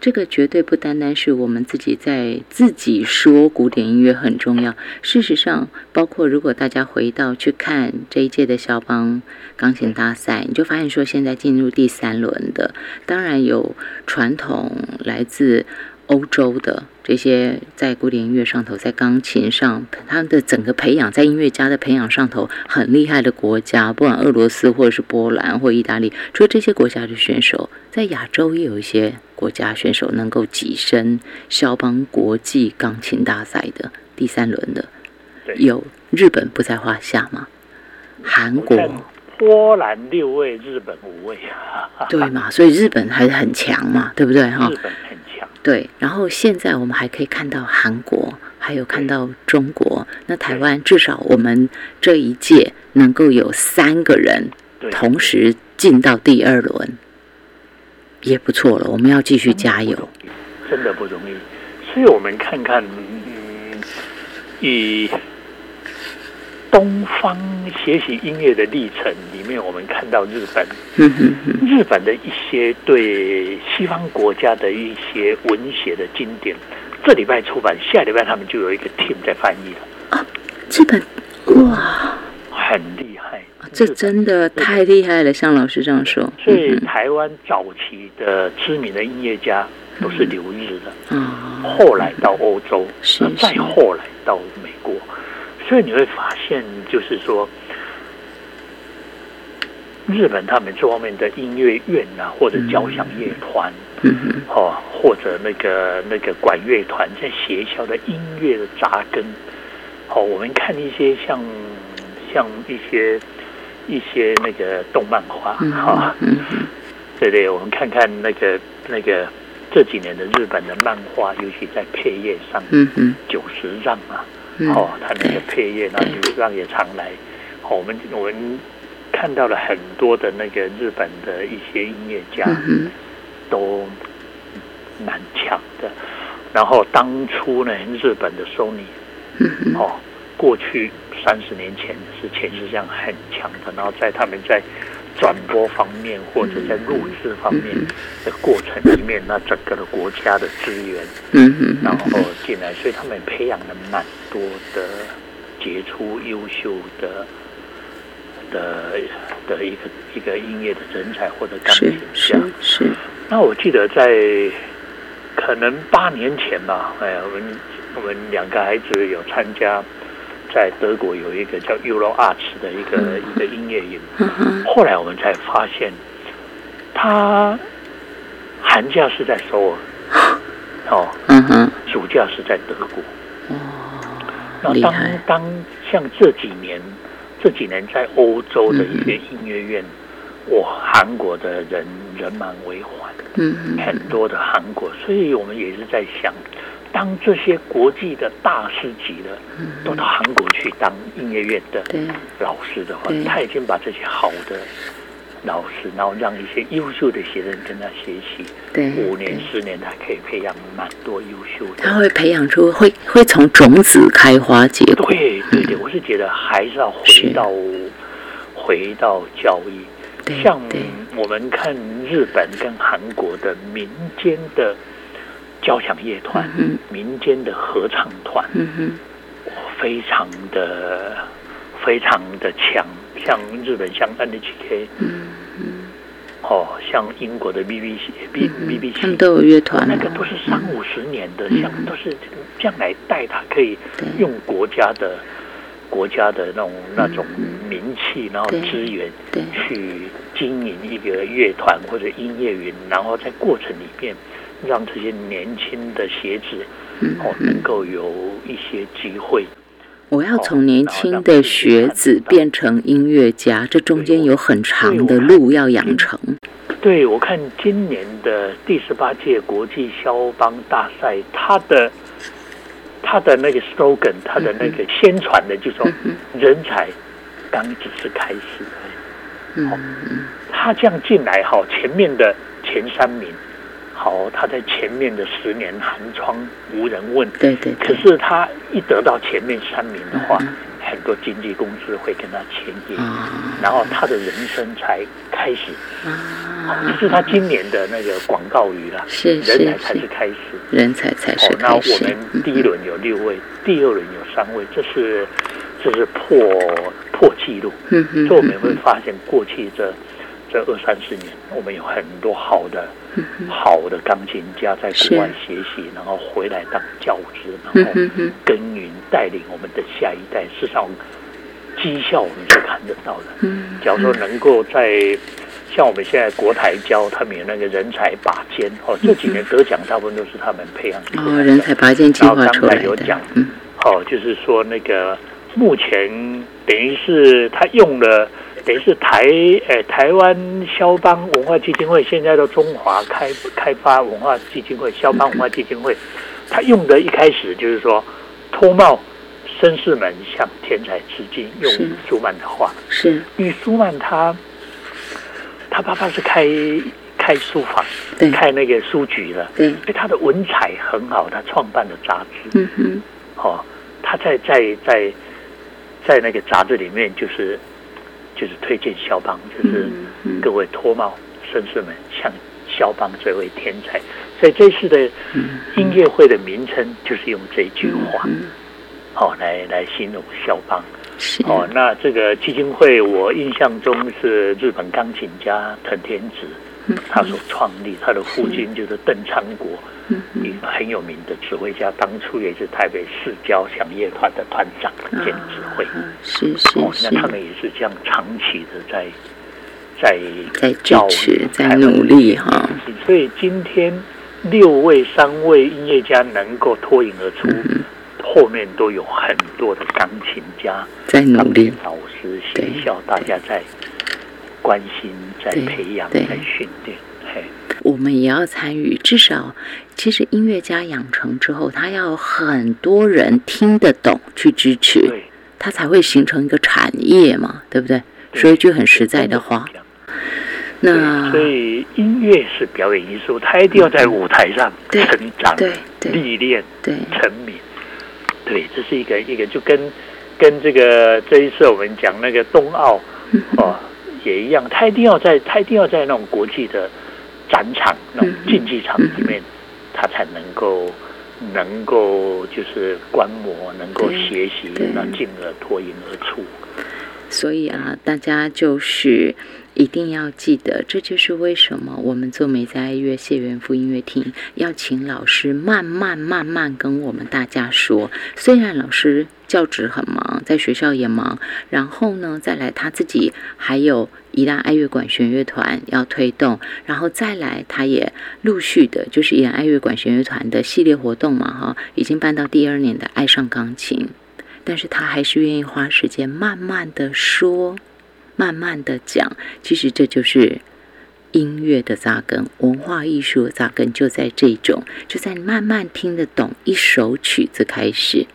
这个绝对不单单是我们自己在自己说古典音乐很重要。事实上，包括如果大家回到去看这一届的肖邦钢琴大赛，你就发现说，现在进入第三轮的，当然有传统来自欧洲的这些在古典音乐上头，在钢琴上，他们的整个培养，在音乐家的培养上头很厉害的国家，不管俄罗斯或者是波兰或意大利，除了这些国家的选手，在亚洲也有一些国家选手能够跻身肖邦国际钢琴大赛的第三轮的，对有日本不在话下吗？韩国波兰六位，日本五位，对嘛？所以日本还是很强嘛，对不对哈？对，然后现在我们还可以看到韩国，还有看到中国。那台湾至少我们这一届能够有三个人，同时进到第二轮，也不错了。我们要继续加油。真的不容易。所以我们看看，嗯，以东方学习音乐的历程里面，我们看到日本，日本的一些对西方国家的一些文学的经典，这礼拜出版，下礼拜他们就有一个 team 在翻译了，日本哇，很厉害。这真的太厉害了，像老师这样说。所以嗯台湾早期的知名的音乐家都是留日的。哼啊，后来到欧洲，再是。后来到美国，所以你会发现，就是说，日本他们这方面的音乐院啊，或者交响乐团，嗯哼，哦，或者那个那个管乐团，在学校的音乐的扎根，哦，我们看一些像像一些一些那个动漫画，嗯哈、哼，嗯哼，对对，我们看看那个那个这几年的日本的漫画，尤其在配乐上，嗯嗯，九十让啊，嗯，哦，他那个配乐，那九十让也常来，哦，我们我们看到了很多的那个日本的一些音乐家嗯，都蛮强的，然后当初呢，日本的 Sony 过去三十年前是前世上很强的，然后在他们在转播方面或者在录制方面的过程里面，那整个的国家的资源，嗯嗯，然后进来，所以他们培养了蛮多的杰出、优秀的的的一个一个音乐的人才或者钢是琴是家。是，那我记得在可能八年前吧，哎呀，我们我们两个孩子有参加在德国有一个叫 Euro Arts 的一个、一个音乐营，嗯哼，后来我们才发现，他寒假是在首尔，哦，嗯哼，暑假是在德国。哦，那当，当像这几年，这几年在欧洲的一些音乐院，哇，韩国的人人满为患，嗯，很多的韩国，所以我们也是在想，当这些国际的大师级的都到韩国去当音乐院的，老师的话，他已经把这些好的老师，然后让一些优秀的学生跟他学习，对，五年、十年，他可以培养蛮多优秀的。他会培养出会会从种子开花结果，对对对，我是觉得还是要回到回到教育。对像，我们看日本跟韩国的民间的交响乐团、嗯民间的合唱团，非常的非常的强。像日本像 NHK 嗯嗯，哦，像英国的 BBC B 嗯 BBC，他们都有乐团啊，那个都是三五十年的，嗯。像都是将来带他可以用国家的国家的那种那种嗯。名气，然后资源去经营一个乐团或者音乐云，然后在过程里面让这些年轻的学子哦能够有一些机会。我要从年轻的学子变成音乐家，这中间有很长的路要养成。对，我看今年的第十八届国际肖邦大赛，他的他的那个 slogan，他的那个宣传的，就说人才刚只是开始。嗯，他这样进来，哈，前面的前三名，好，他在前面的十年寒窗无人问。对对。可是他一得到前面三名的话。很多经纪公司会跟他签约，然后他的人生才开始。啊，这是他今年的那个广告语了。是是，人才才是开始，人才才是开始。那我们第一轮有六位，第二轮有三位，这是这是破破纪录。嗯嗯，所以我们会发现过去这。这二三十年，我们有很多好的、好的钢琴家在国外学习，然后回来当教师，然后耕耘带领我们的下一代。事实上，绩效我们是看得到的。假如说能够在像我们现在国台教，他们有那个人才拔尖哦，这几年得奖大部分都是他们培养出来的。人才拔尖计划出来的。哦，就是说那个目前等于是他用了。等于是台诶，台湾肖邦文化基金会现在的中华开开发文化基金会，肖邦文化基金会，他用的一开始就是说脱帽绅士们向天才致敬，用舒曼的话。是，因为舒曼他他爸爸是开开书房，开那个书局的，对，所以他的文采很好，他创办的杂志，嗯哼，哦，他在在在在那个杂志里面就是。就是推荐肖邦，就是各位脱帽绅士们向肖邦这位天才。所以这次的音乐会的名称就是用这句话，好来来形容肖邦。哦，那这个基金会我印象中是日本钢琴家藤田子他所创立，他的父亲就是邓昌国。一个很有名的指挥家，当初也是台北市交响乐团的团长兼指挥，是是是。那他们也是这样长期的在在在支持、在努力哈。所以今天六位、三位音乐家能够脱颖而出，后面都有很多的钢琴家在努力，老师、学校大家在关心、在培养、在训练。我们也要参与，至少，其实音乐家养成之后，他要很多人听得懂去支持，他才会形成一个产业嘛，对不对？说一句很实在的话，那所以音乐是表演艺术，他一定要在舞台上成长、历练、成名。对，这是一个一个，就跟跟这个这一次我们讲那个冬奥 哦也一样，他一定要在，他一定要在那种国际的。展场那种竞技场里面，他才能够能够就是观摩，能够学习，那进而脱颖而出。所以啊，大家就是一定要记得，这就是为什么我们做美在乐谢元福音乐厅要请老师慢慢慢慢跟我们大家说。虽然老师教职很忙，在学校也忙，然后呢，再来他自己还有。宜兰爱乐管弦乐团要推动，然后再来，他也陆续的，就是宜兰爱乐管弦乐团的系列活动嘛，哈，已经办到第二年的爱上钢琴，但是他还是愿意花时间慢慢的说，慢慢的讲，其实这就是音乐的扎根，文化艺术的扎根就在这种，就在你慢慢听得懂一首曲子开始。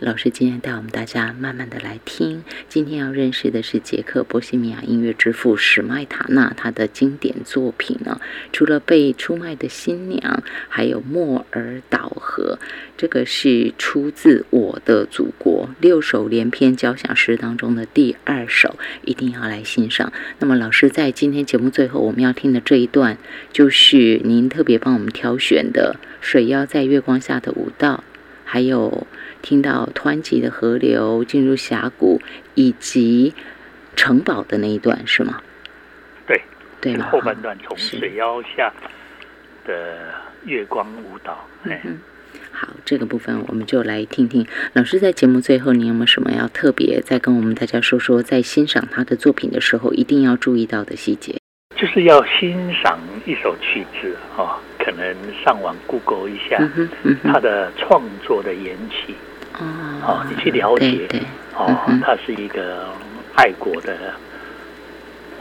老师今天带我们大家慢慢的来听。今天要认识的是捷克波西米亚音乐之父史迈塔纳，他的经典作品呢，除了被出卖的新娘，还有莫尔岛河，这个是出自我的祖国六首连篇交响诗当中的第二首，一定要来欣赏。那么老师在今天节目最后我们要听的这一段，就是您特别帮我们挑选的《水妖在月光下的舞蹈》，还有。听到湍急的河流进入峡谷，以及城堡的那一段是吗？对，对后半段从水腰下的月光舞蹈。嗯，好，这个部分我们就来听听。老师在节目最后，你有没有什么要特别再跟我们大家说说，在欣赏他的作品的时候，一定要注意到的细节？就是要欣赏一首曲子啊，可能上网 Google 一下他的创作的缘起，哦哦，你去了解哦嗯，他是一个爱国的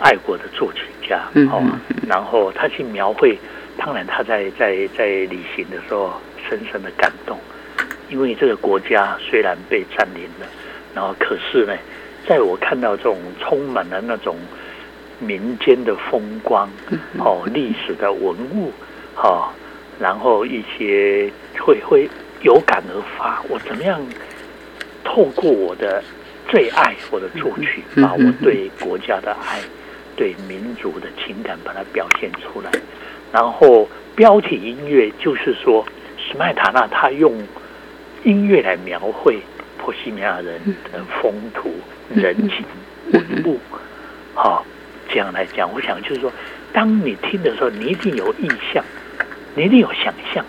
爱国的作曲家，哦然后他去描绘，当然他在在在旅行的时候深深的感动，因为这个国家虽然被占领了，然后可是呢，在我看到这种充满了那种民间的风光，嗯哦，历史的文物，哦，然后一些会会有感而发，我怎么样透过我的最爱我的作曲，嗯把我对国家的爱、对民族的情感把它表现出来。然后标题音乐就是说，史麦塔纳他用音乐来描绘波西米亚人的风土、人情、文物，好、这样来讲，我想就是说，当你听的时候，你一定有意象，你一定有想象，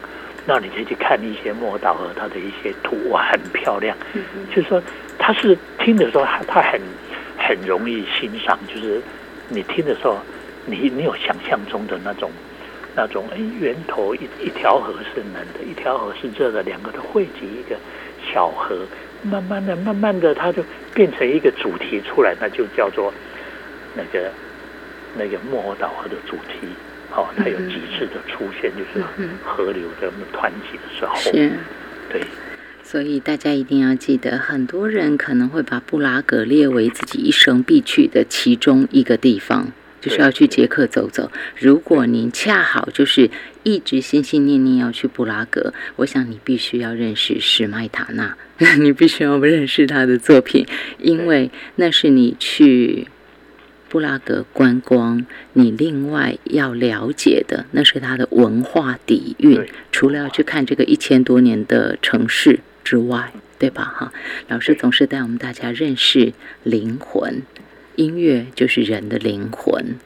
那你可以去看一些莫岛和它的一些图，哇，很漂亮。就是说，他是听的时候，他他很很容易欣赏，就是你听的时候，你你有想象中的那种那种，哎，源头一一条河是冷的，一条河是热的，两个都汇集一个小河，慢慢的、慢慢的，它就变成一个主题出来，那就叫做那个那个莫岛河的主题。哦，它有几次的出现，就是河流的湍急的时候，是。对。所以大家一定要记得，很多人可能会把布拉格列为自己一生必去的其中一个地方，就是要去捷克走走。如果您恰好就是一直心心念念要去布拉格，我想你必须要认识史麦塔纳，你必须要认识他的作品，因为那是你去。布拉格观光，你另外要了解的，那是它的文化底蕴。除了要去看这个一千多年的城市之外，对吧？哈，老师总是带我们大家认识灵魂，音乐就是人的灵魂。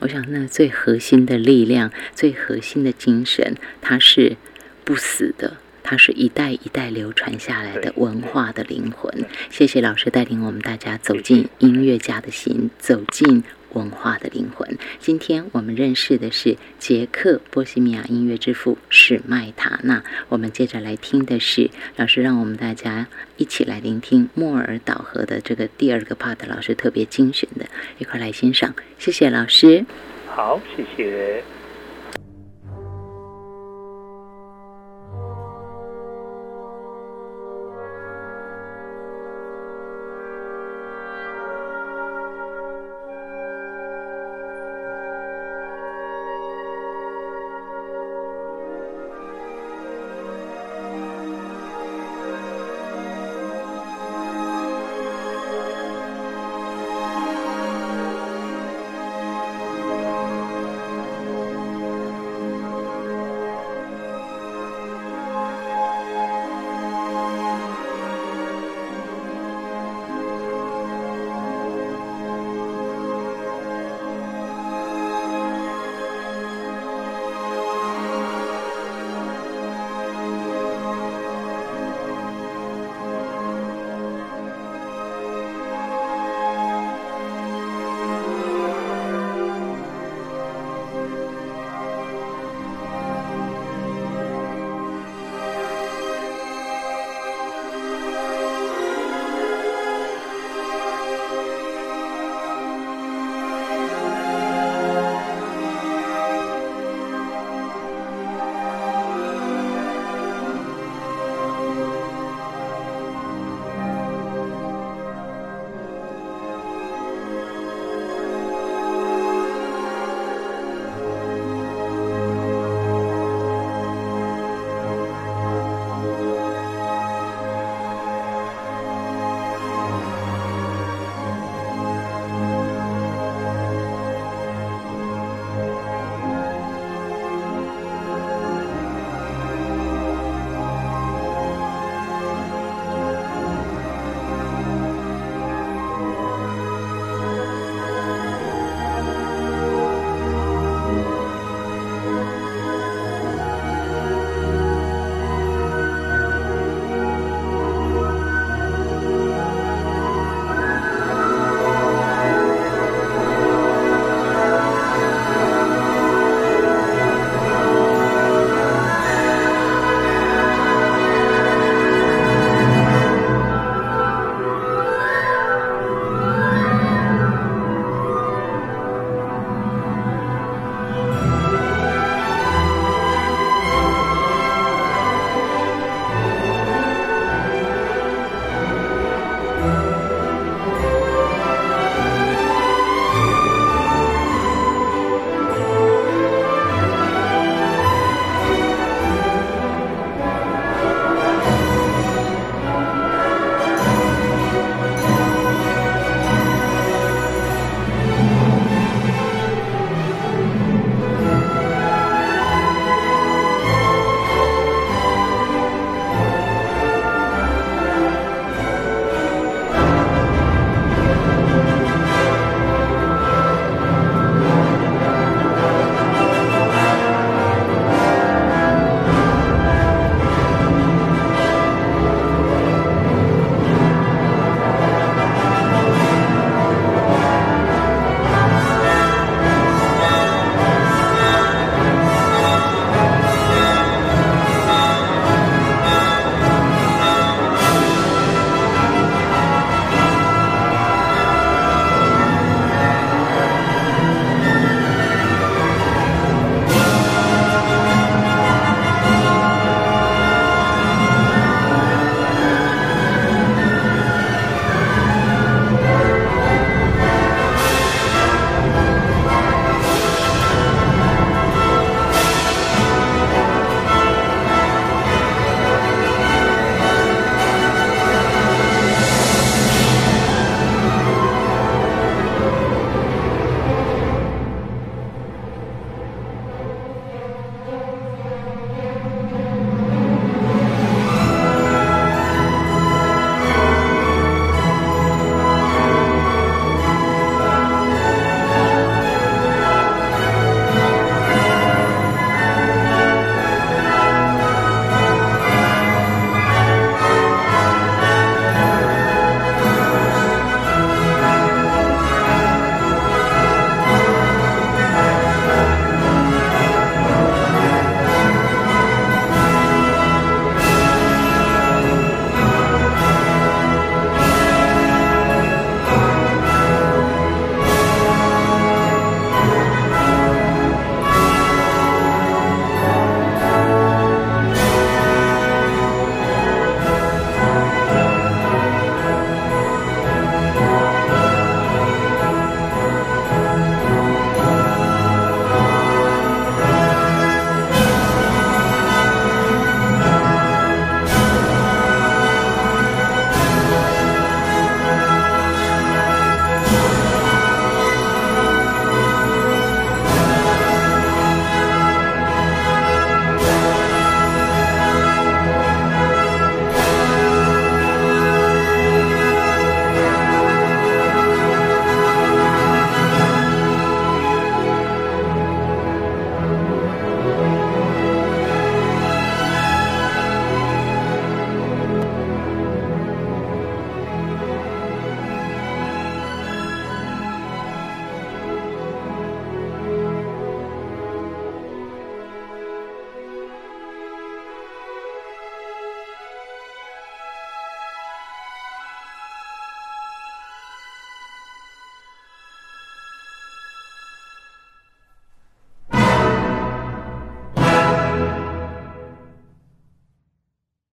我想，那最核心的力量，最核心的精神，它是不死的。它是一代一代流传下来的文化的灵魂。谢谢老师带领我们大家走进音乐家的心，走进文化的灵魂。今天我们认识的是捷克波西米亚音乐之父史麦塔纳。我们接着来听的是老师让我们大家一起来聆听莫尔岛河的这个第二个 part，老师特别精选的，一块来欣赏。谢谢老师。好，谢谢。